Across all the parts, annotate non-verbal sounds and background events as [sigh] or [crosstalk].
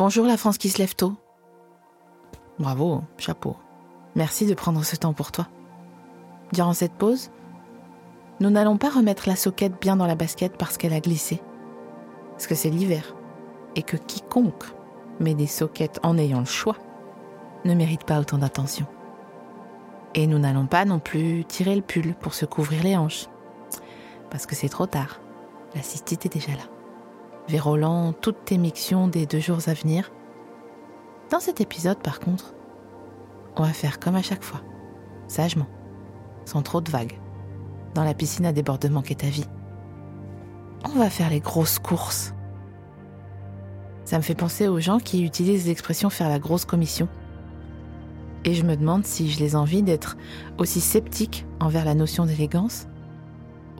Bonjour la France qui se lève tôt. Bravo, chapeau. Merci de prendre ce temps pour toi. Durant cette pause, nous n'allons pas remettre la soquette bien dans la basket parce qu'elle a glissé. Parce que c'est l'hiver. Et que quiconque met des soquettes en ayant le choix ne mérite pas autant d'attention. Et nous n'allons pas non plus tirer le pull pour se couvrir les hanches. Parce que c'est trop tard. La cystite est déjà là. Vérolant toutes tes mictions des deux jours à venir. Dans cet épisode, par contre, on va faire comme à chaque fois. Sagement. Sans trop de vagues. Dans la piscine à débordement qu'est ta vie. On va faire les grosses courses. Ça me fait penser aux gens qui utilisent l'expression faire la grosse commission. Et je me demande si je les envie d'être aussi sceptiques envers la notion d'élégance,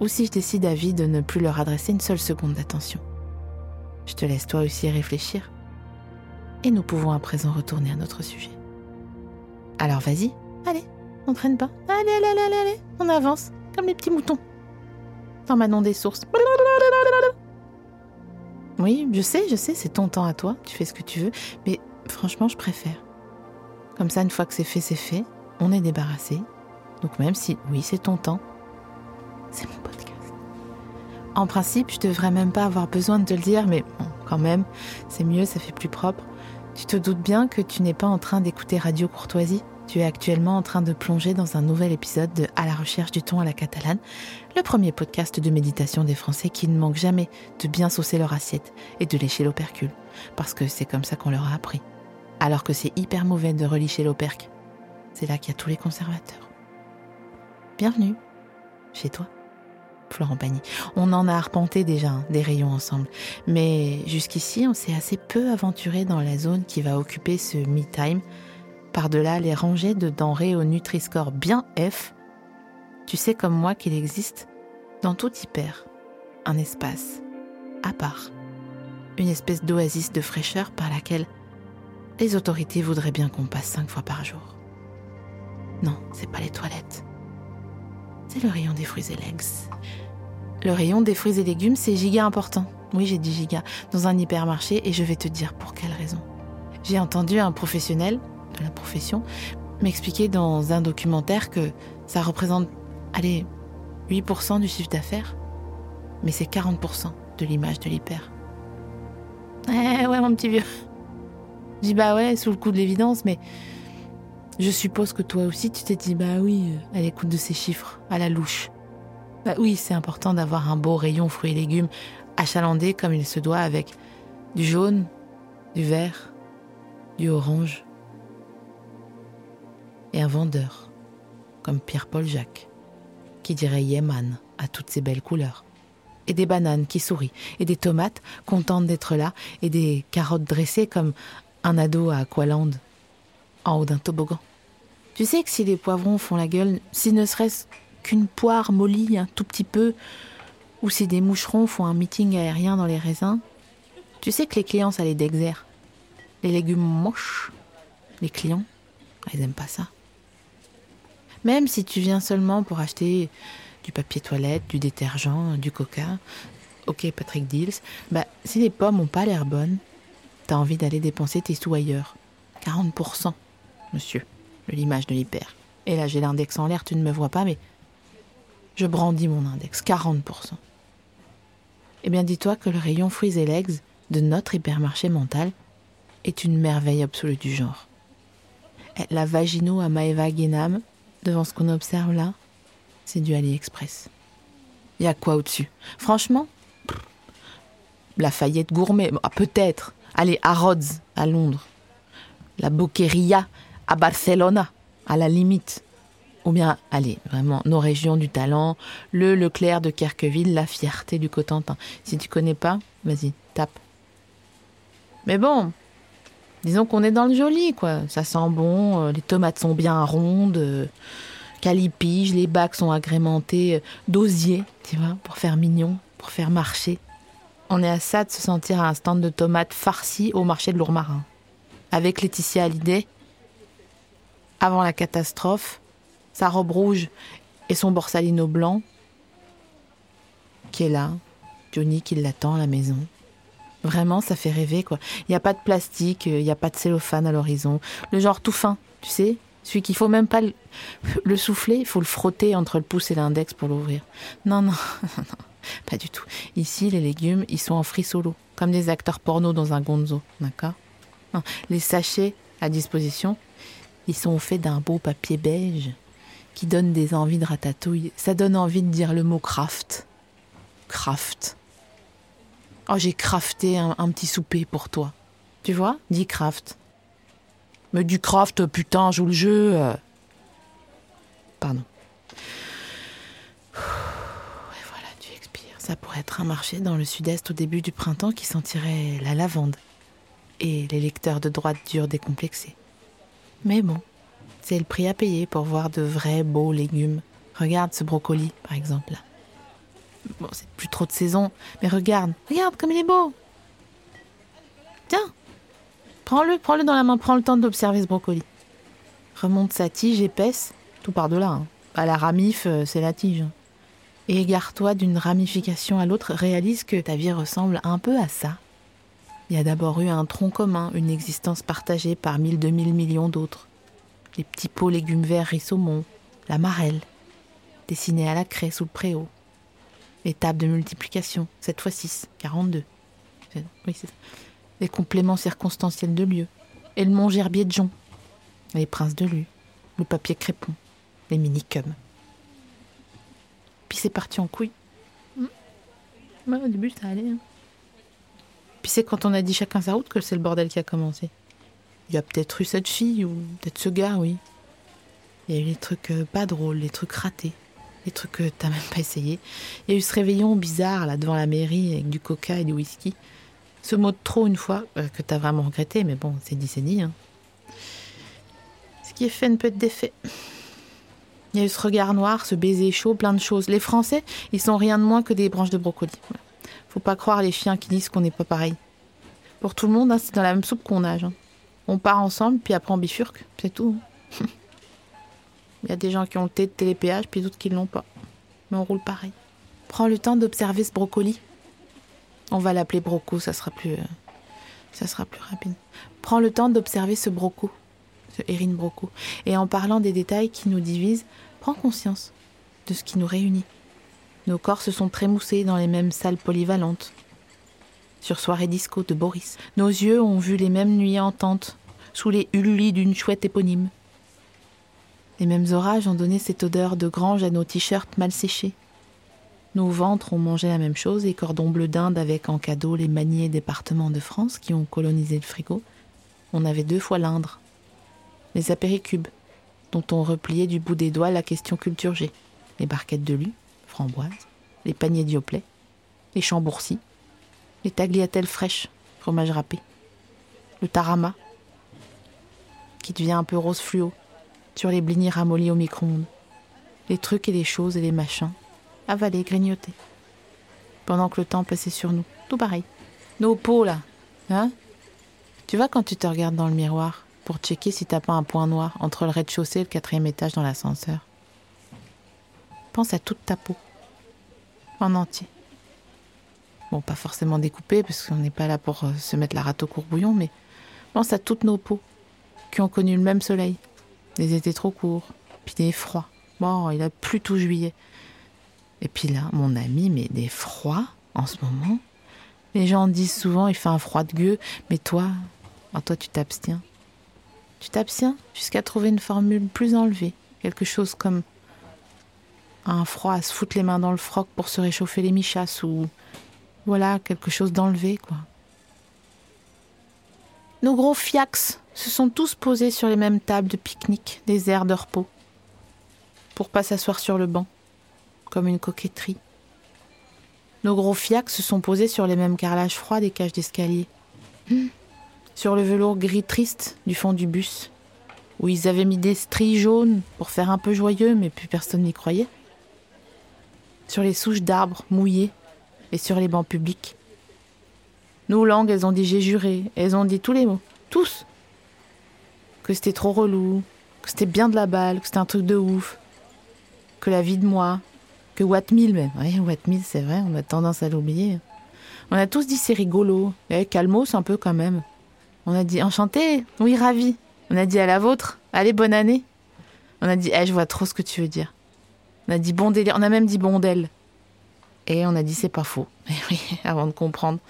ou si je décide à vie de ne plus leur adresser une seule seconde d'attention. Je te laisse toi aussi réfléchir. Et nous pouvons à présent retourner à notre sujet. Alors vas-y, allez, on traîne pas. Allez, allez, allez, allez, on avance, comme les petits moutons. Dans Manon des sources. Oui, je sais, je sais, c'est ton temps à toi, tu fais ce que tu veux, mais franchement, je préfère. Comme ça, une fois que c'est fait, c'est fait, on est débarrassé. Donc même si, oui, c'est ton temps, c'est mon podcast. En principe, je devrais même pas avoir besoin de te le dire, mais bon, quand même, c'est mieux, ça fait plus propre. Tu te doutes bien que tu n'es pas en train d'écouter Radio Courtoisie tu es actuellement en train de plonger dans un nouvel épisode de À la recherche du ton à la catalane, le premier podcast de méditation des Français qui ne manque jamais de bien saucer leur assiette et de lécher l'opercule, parce que c'est comme ça qu'on leur a appris. Alors que c'est hyper mauvais de relicher l'opercle. C'est là qu'il y a tous les conservateurs. Bienvenue chez toi. Florent Pagny. On en a arpenté déjà hein, des rayons ensemble. Mais jusqu'ici, on s'est assez peu aventuré dans la zone qui va occuper ce me-time par-delà les rangées de denrées au Nutri-Score bien F, tu sais comme moi qu'il existe, dans tout hyper, un espace, à part, une espèce d'oasis de fraîcheur par laquelle les autorités voudraient bien qu'on passe cinq fois par jour. Non, c'est pas les toilettes. C'est le rayon des fruits et légumes. Le rayon des fruits et légumes, c'est giga important. Oui, j'ai dit giga, dans un hypermarché et je vais te dire pour quelle raison. J'ai entendu un professionnel de la profession, m'expliquer dans un documentaire que ça représente, allez, 8% du chiffre d'affaires, mais c'est 40% de l'image de l'hyper. Eh ouais, mon petit vieux. Je dis bah ouais, sous le coup de l'évidence, mais je suppose que toi aussi tu t'es dit bah oui, à l'écoute de ces chiffres, à la louche. Bah oui, c'est important d'avoir un beau rayon fruits et légumes achalandé comme il se doit avec du jaune, du vert, du orange, et un vendeur, comme Pierre-Paul Jacques, qui dirait Yeman à toutes ces belles couleurs, et des bananes qui sourient, et des tomates contentes d'être là, et des carottes dressées comme un ado à Aqualand, en haut d'un toboggan. Tu sais que si les poivrons font la gueule, si ne serait-ce qu'une poire mollie un tout petit peu, ou si des moucherons font un meeting aérien dans les raisins, tu sais que les clients, ça les dexère. Les légumes moches, les clients, ils aiment pas ça. Même si tu viens seulement pour acheter du papier toilette, du détergent, du coca, ok Patrick Deals, bah si les pommes ont pas l'air bonnes, t'as envie d'aller dépenser tes sous ailleurs. 40%, monsieur, l'image de l'hyper. Et là j'ai l'index en l'air, tu ne me vois pas, mais je brandis mon index, 40%. Eh bien dis-toi que le rayon fruits et legs de notre hypermarché mental est une merveille absolue du genre. La vagino à Maeva Guénam devant ce qu'on observe là, c'est du AliExpress. Y a quoi au-dessus? Franchement La Fayette gourmet, ah, peut-être. Allez, à Rhodes, à Londres. La Boqueria, à Barcelona, à la limite. Ou bien, allez, vraiment, nos régions du talent, le Leclerc de Kerqueville, la fierté du Cotentin. Si tu connais pas, vas-y, tape. Mais bon, disons qu'on est dans le joli, quoi. Ça sent bon, euh, les tomates sont bien rondes, euh, calipige, les bacs sont agrémentés euh, d'osier, tu vois, pour faire mignon, pour faire marcher. On est à ça de se sentir à un stand de tomates farcies au marché de Lourmarin. Avec Laetitia Hallyday, avant la catastrophe, sa robe rouge et son borsalino blanc, qui est là, Johnny qui l'attend à la maison. Vraiment, ça fait rêver, quoi. Il n'y a pas de plastique, il n'y a pas de cellophane à l'horizon. Le genre tout fin, tu sais Celui qu'il faut même pas le, souffler, il faut le frotter entre le pouce et l'index pour l'ouvrir. Non, non, [laughs] non, pas du tout. Ici, les légumes, ils sont en free solo, comme des acteurs porno dans un gonzo, d'accord? Les sachets à disposition, ils sont faits d'un beau papier beige qui donne des envies de ratatouille. Ça donne envie de dire le mot craft. Craft. Oh, j'ai crafté un, petit souper pour toi. Tu vois? Dis craft. Mais du craft, putain, joue le jeu. Pardon. Et voilà, tu expires. Ça pourrait être un marché dans le sud-est au début du printemps qui sentirait la lavande. Et les lecteurs de droite durs décomplexés. Mais bon, c'est le prix à payer pour voir de vrais beaux légumes. Regarde ce brocoli, par exemple. Bon, c'est plus trop de saison, mais regarde, regarde comme il est beau. Tiens, prends-le, prends-le dans la main, prends le temps d'observer ce brocoli. Remonte sa tige épaisse, tout par-delà. Hein. Pas la ramif, euh, c'est la tige. Et égare-toi d'une ramification à l'autre, réalise que ta vie ressemble un peu à ça. Il y a d'abord eu un tronc commun, une existence partagée par mille, deux mille millions d'autres les petits pots légumes verts rissaumont, la marelle, dessinée à la craie sous le préau, les tables de multiplication, 7 fois 6, 42. Oui, les compléments circonstanciels de lieu, et le mont gerbier de jonc, les princes de lu, le papier crépon, les minicums. Puis c'est parti en couille. Mmh. au début, ça allait. Hein. Puis c'est quand on a dit chacun sa route que c'est le bordel qui a commencé. Il y a peut-être eu cette fille ou peut-être ce gars, oui. Il y a eu les trucs euh, pas drôles, les trucs ratés, les trucs que t'as même pas essayé. Il y a eu ce réveillon bizarre là devant la mairie avec du coca et du whisky. Ce mot de trop une fois euh, que t'as vraiment regretté, mais bon, c'est dit, c'est dit. Hein. Ce qui est fait ne peut être défait. Il y a eu ce regard noir, ce baiser chaud, plein de choses. Les Français, ils sont rien de moins que des branches de brocoli. Faut pas croire les chiens qui disent qu'on n'est pas pareil. Pour tout le monde, hein, c'est dans la même soupe qu'on nage. Hein. On part ensemble, puis après on bifurque, c'est tout. [laughs] Il y a des gens qui ont le thé de télépéage, puis d'autres qui ne l'ont pas. Mais on roule pareil. Prends le temps d'observer ce brocoli. On va l'appeler broco, ça sera plus, euh, ça sera plus rapide. Prends le temps d'observer ce broco, ce Erin broco. Et en parlant des détails qui nous divisent, prends conscience de ce qui nous réunit. Nos corps se sont trémoussés dans les mêmes salles polyvalentes. Sur Soirée Disco de Boris, nos yeux ont vu les mêmes nuits ententes sous les hullis d'une chouette éponyme. Les mêmes orages ont donné cette odeur de grange à nos t-shirts mal séchés. Nos ventres ont mangé la même chose et cordon bleu d'Inde avec en cadeau les maniés départements de France qui ont colonisé le frigo. On avait deux fois l'Indre. Les apéricubes, dont on repliait du bout des doigts la question culture. Les barquettes de lu, framboises, les paniers dioplet, les chambourcis, les tagliatelles fraîches, fromage râpé, le tarama, qui devient un peu rose fluo, sur les blinis ramollis au micro-ondes. Les trucs et les choses et les machins, avalés, grignotés. Pendant que le temps passait sur nous, tout pareil. Nos peaux, là, hein? Tu vois quand tu te regardes dans le miroir pour checker si t'as pas un point noir entre le rez-de-chaussée et le quatrième étage dans l'ascenseur? Pense à toute ta peau, en entier. Bon, pas forcément découpée, parce qu'on n'est pas là pour euh, se mettre la rate au courbouillon, mais pense à toutes nos peaux qui ont connu le même soleil. Des étés trop courts, puis des froids. Bon, il a plu tout juillet. Et puis là, mon ami, mais des froids en ce moment. Les gens disent souvent il fait un froid de gueux, mais toi, oh, toi tu t'abstiens. Tu t'abstiens jusqu'à trouver une formule plus enlevée, quelque chose comme un froid à se foutre les mains dans le froc pour se réchauffer les michasses ou voilà quelque chose d'enlevé quoi. Nos gros fiax se sont tous posés sur les mêmes tables de pique-nique, des airs de repos. pour pas s'asseoir sur le banc, comme une coquetterie. Nos gros fiacs se sont posés sur les mêmes carrelages froids des cages d'escalier. Hmm. Sur le velours gris triste du fond du bus, où ils avaient mis des stries jaunes pour faire un peu joyeux, mais plus personne n'y croyait. Sur les souches d'arbres mouillées et sur les bancs publics. Nos langues, elles ont dit j'ai juré, elles ont dit tous les mots, tous. Que c'était trop relou, que c'était bien de la balle, que c'était un truc de ouf, que la vie de moi, que Wattmill même. Oui, c'est vrai, on a tendance à l'oublier. On a tous dit c'est rigolo, et calmos un peu quand même. On a dit enchanté, oui, ravi. On a dit à la vôtre, allez, bonne année. On a dit, eh, je vois trop ce que tu veux dire. On a dit bon délire, on a même dit bondel. Et on a dit c'est pas faux. [laughs] Et oui, avant de comprendre.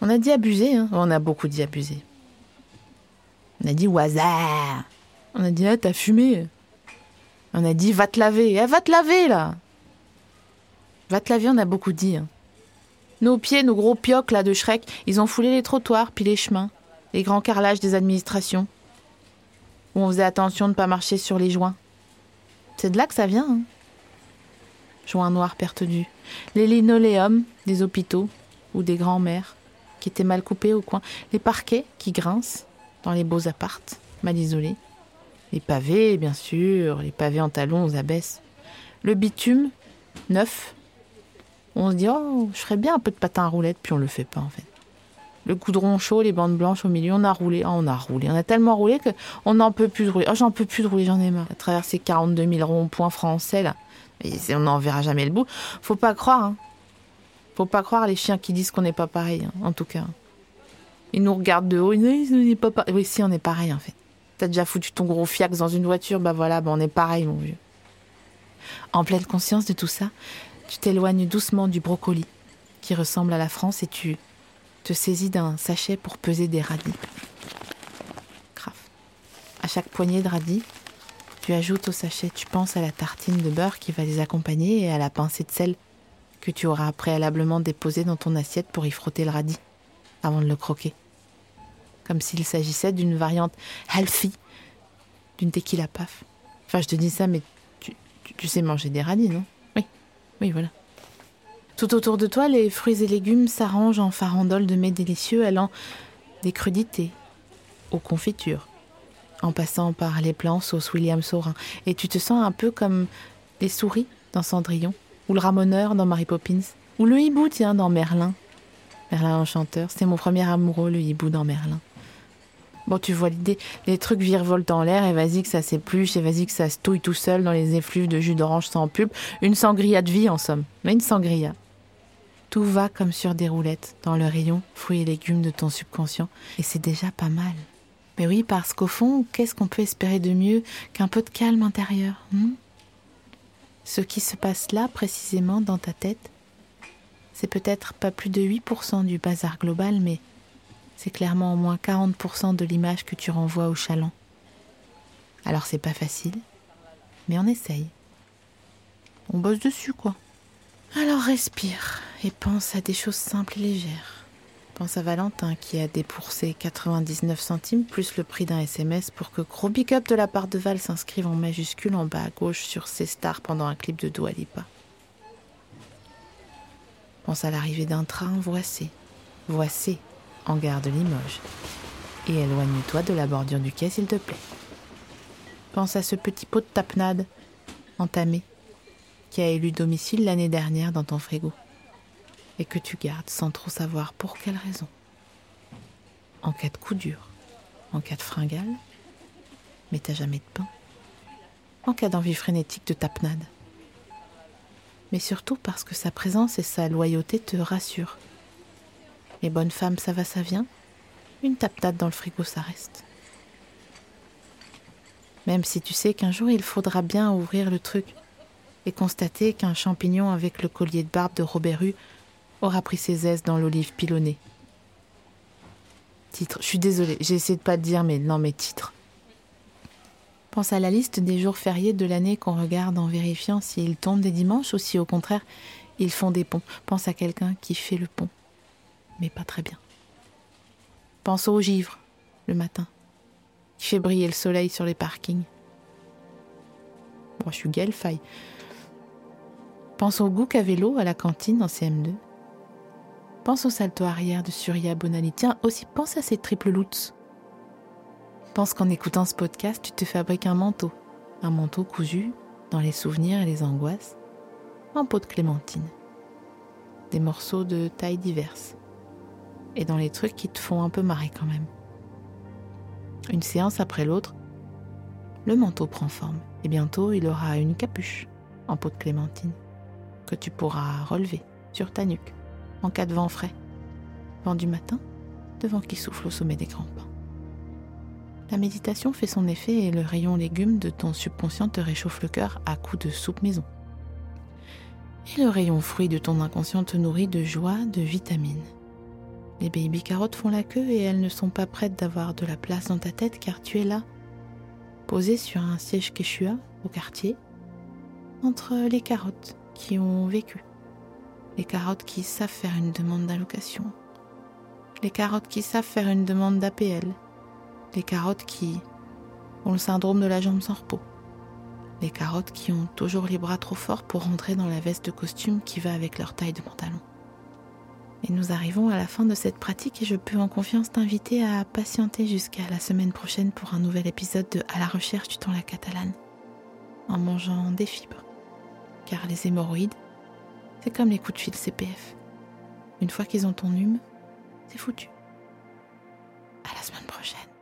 On a dit abuser, hein. on a beaucoup dit abuser. On a dit hasard. On a dit, ah, t'as fumé. On a dit, va te laver. Eh, va te laver, là. Va te laver, on a beaucoup dit. Hein. Nos pieds, nos gros piocs, là, de Shrek, ils ont foulé les trottoirs, puis les chemins, les grands carrelages des administrations, où on faisait attention de ne pas marcher sur les joints. C'est de là que ça vient. Hein. Joints noirs pertenus. Les linoléums des hôpitaux ou des grands-mères qui étaient mal coupés au coin. Les parquets qui grincent dans les beaux appartes, mal isolés. Les pavés, bien sûr, les pavés en talons aux abesses. Le bitume, neuf. On se dit, oh, je ferais bien un peu de patin à roulettes, puis on le fait pas en fait. Le goudron chaud, les bandes blanches au milieu, on a roulé, oh, on a roulé, on a tellement roulé que on n'en peut plus de rouler. Oh, j'en peux plus de rouler, j'en ai marre. À travers ces 42 000 ronds-points français là, on n'en verra jamais le bout. Faut pas croire, hein. Faut pas croire les chiens qui disent qu'on n'est pas pareil, hein, en tout cas. Ils nous regardent de haut, ils disent, n'est pas pareil. Oui, si, on est pareil en fait. T'as déjà foutu ton gros fiac dans une voiture, bah voilà, bah on est pareil, mon vieux. En pleine conscience de tout ça, tu t'éloignes doucement du brocoli, qui ressemble à la France, et tu te saisis d'un sachet pour peser des radis. Craf. À chaque poignée de radis, tu ajoutes au sachet, tu penses à la tartine de beurre qui va les accompagner et à la pincée de sel que tu auras préalablement déposée dans ton assiette pour y frotter le radis avant de le croquer. Comme s'il s'agissait d'une variante healthy d'une tequila paf. Enfin, je te dis ça, mais tu, sais manger des radis, non? Oui, oui, voilà. Tout autour de toi, les fruits et légumes s'arrangent en farandole de mets délicieux allant des crudités aux confitures, en passant par les plans sauce William Saurin. Et tu te sens un peu comme des souris dans Cendrillon, ou le ramoneur dans Mary Poppins, ou le hibou, tiens, dans Merlin. Merlin l'Enchanteur, c'était mon premier amoureux, le hibou dans Merlin. Bon, tu vois l'idée, les trucs virevoltent en l'air et vas-y que ça s'épluche et vas-y que ça se touille tout seul dans les effluves de jus d'orange sans pulpe. Une sangria de vie en somme, mais une sangria. Tout va comme sur des roulettes dans le rayon fruits et légumes de ton subconscient et c'est déjà pas mal. Mais oui, parce qu'au fond, qu'est-ce qu'on peut espérer de mieux qu'un peu de calme intérieur hmm? Ce qui se passe là, précisément, dans ta tête, c'est peut-être pas plus de 8% du bazar global, mais c'est clairement au moins 40% de l'image que tu renvoies au chaland. Alors c'est pas facile, mais on essaye. On bosse dessus, quoi. Alors respire et pense à des choses simples et légères. Pense à Valentin qui a dépoursé 99 centimes plus le prix d'un SMS pour que Gros Big de la part de Val s'inscrive en majuscule en bas à gauche sur ses stars pendant un clip de Dua Lipa. Pense à l'arrivée d'un train voici, voici, en gare de Limoges. Et éloigne-toi de la bordure du quai, s'il te plaît. Pense à ce petit pot de tapenade entamé qui a élu domicile l'année dernière dans ton frigo et que tu gardes sans trop savoir pour quelle raison. En cas de coup dur, en cas de fringale, mais t'as jamais de pain. En cas d'envie frénétique de tapenade mais surtout parce que sa présence et sa loyauté te rassurent. Les bonnes femmes, ça va, ça vient. Une tape-date dans le frigo, ça reste. Même si tu sais qu'un jour il faudra bien ouvrir le truc et constater qu'un champignon avec le collier de barbe de Robert aura pris ses aises dans l'olive pilonnée. Titre, je suis désolée, j'ai essayé de pas te dire, mais non, mais titre. Pense à la liste des jours fériés de l'année qu'on regarde en vérifiant s'ils tombent des dimanches ou si au contraire ils font des ponts. Pense à quelqu'un qui fait le pont, mais pas très bien. Pense au givre le matin, qui fait briller le soleil sur les parkings. Moi, je suis Gaëlle Faye. Pense au goût qu'avait l'eau à la cantine en CM2. Pense au salto arrière de Surya Bonani. Tiens, aussi pense à ces triple loots. Pense qu'en écoutant ce podcast, tu te fabriques un manteau. Un manteau cousu dans les souvenirs et les angoisses, en peau de clémentine. Des morceaux de tailles diverses. Et dans les trucs qui te font un peu marrer quand même. Une séance après l'autre, le manteau prend forme et bientôt il aura une capuche en peau de clémentine que tu pourras relever sur ta nuque en cas de vent frais, vent du matin, de vent qui souffle au sommet des grands pins. La méditation fait son effet et le rayon légumes de ton subconscient te réchauffe le cœur à coups de soupe maison. Et le rayon fruit de ton inconscient te nourrit de joie, de vitamines. Les baby carottes font la queue et elles ne sont pas prêtes d'avoir de la place dans ta tête car tu es là, posé sur un siège quechua au quartier, entre les carottes qui ont vécu, les carottes qui savent faire une demande d'allocation, les carottes qui savent faire une demande d'APL, les carottes qui ont le syndrome de la jambe sans repos, les carottes qui ont toujours les bras trop forts pour rentrer dans la veste de costume qui va avec leur taille de pantalon. Et nous arrivons à la fin de cette pratique et je peux en confiance t'inviter à patienter jusqu'à la semaine prochaine pour un nouvel épisode de À la recherche du temps la catalane, en mangeant des fibres. Car les hémorroïdes, c'est comme les coups de fil CPF. Une fois qu'ils ont ton hume, c'est foutu. À la semaine prochaine.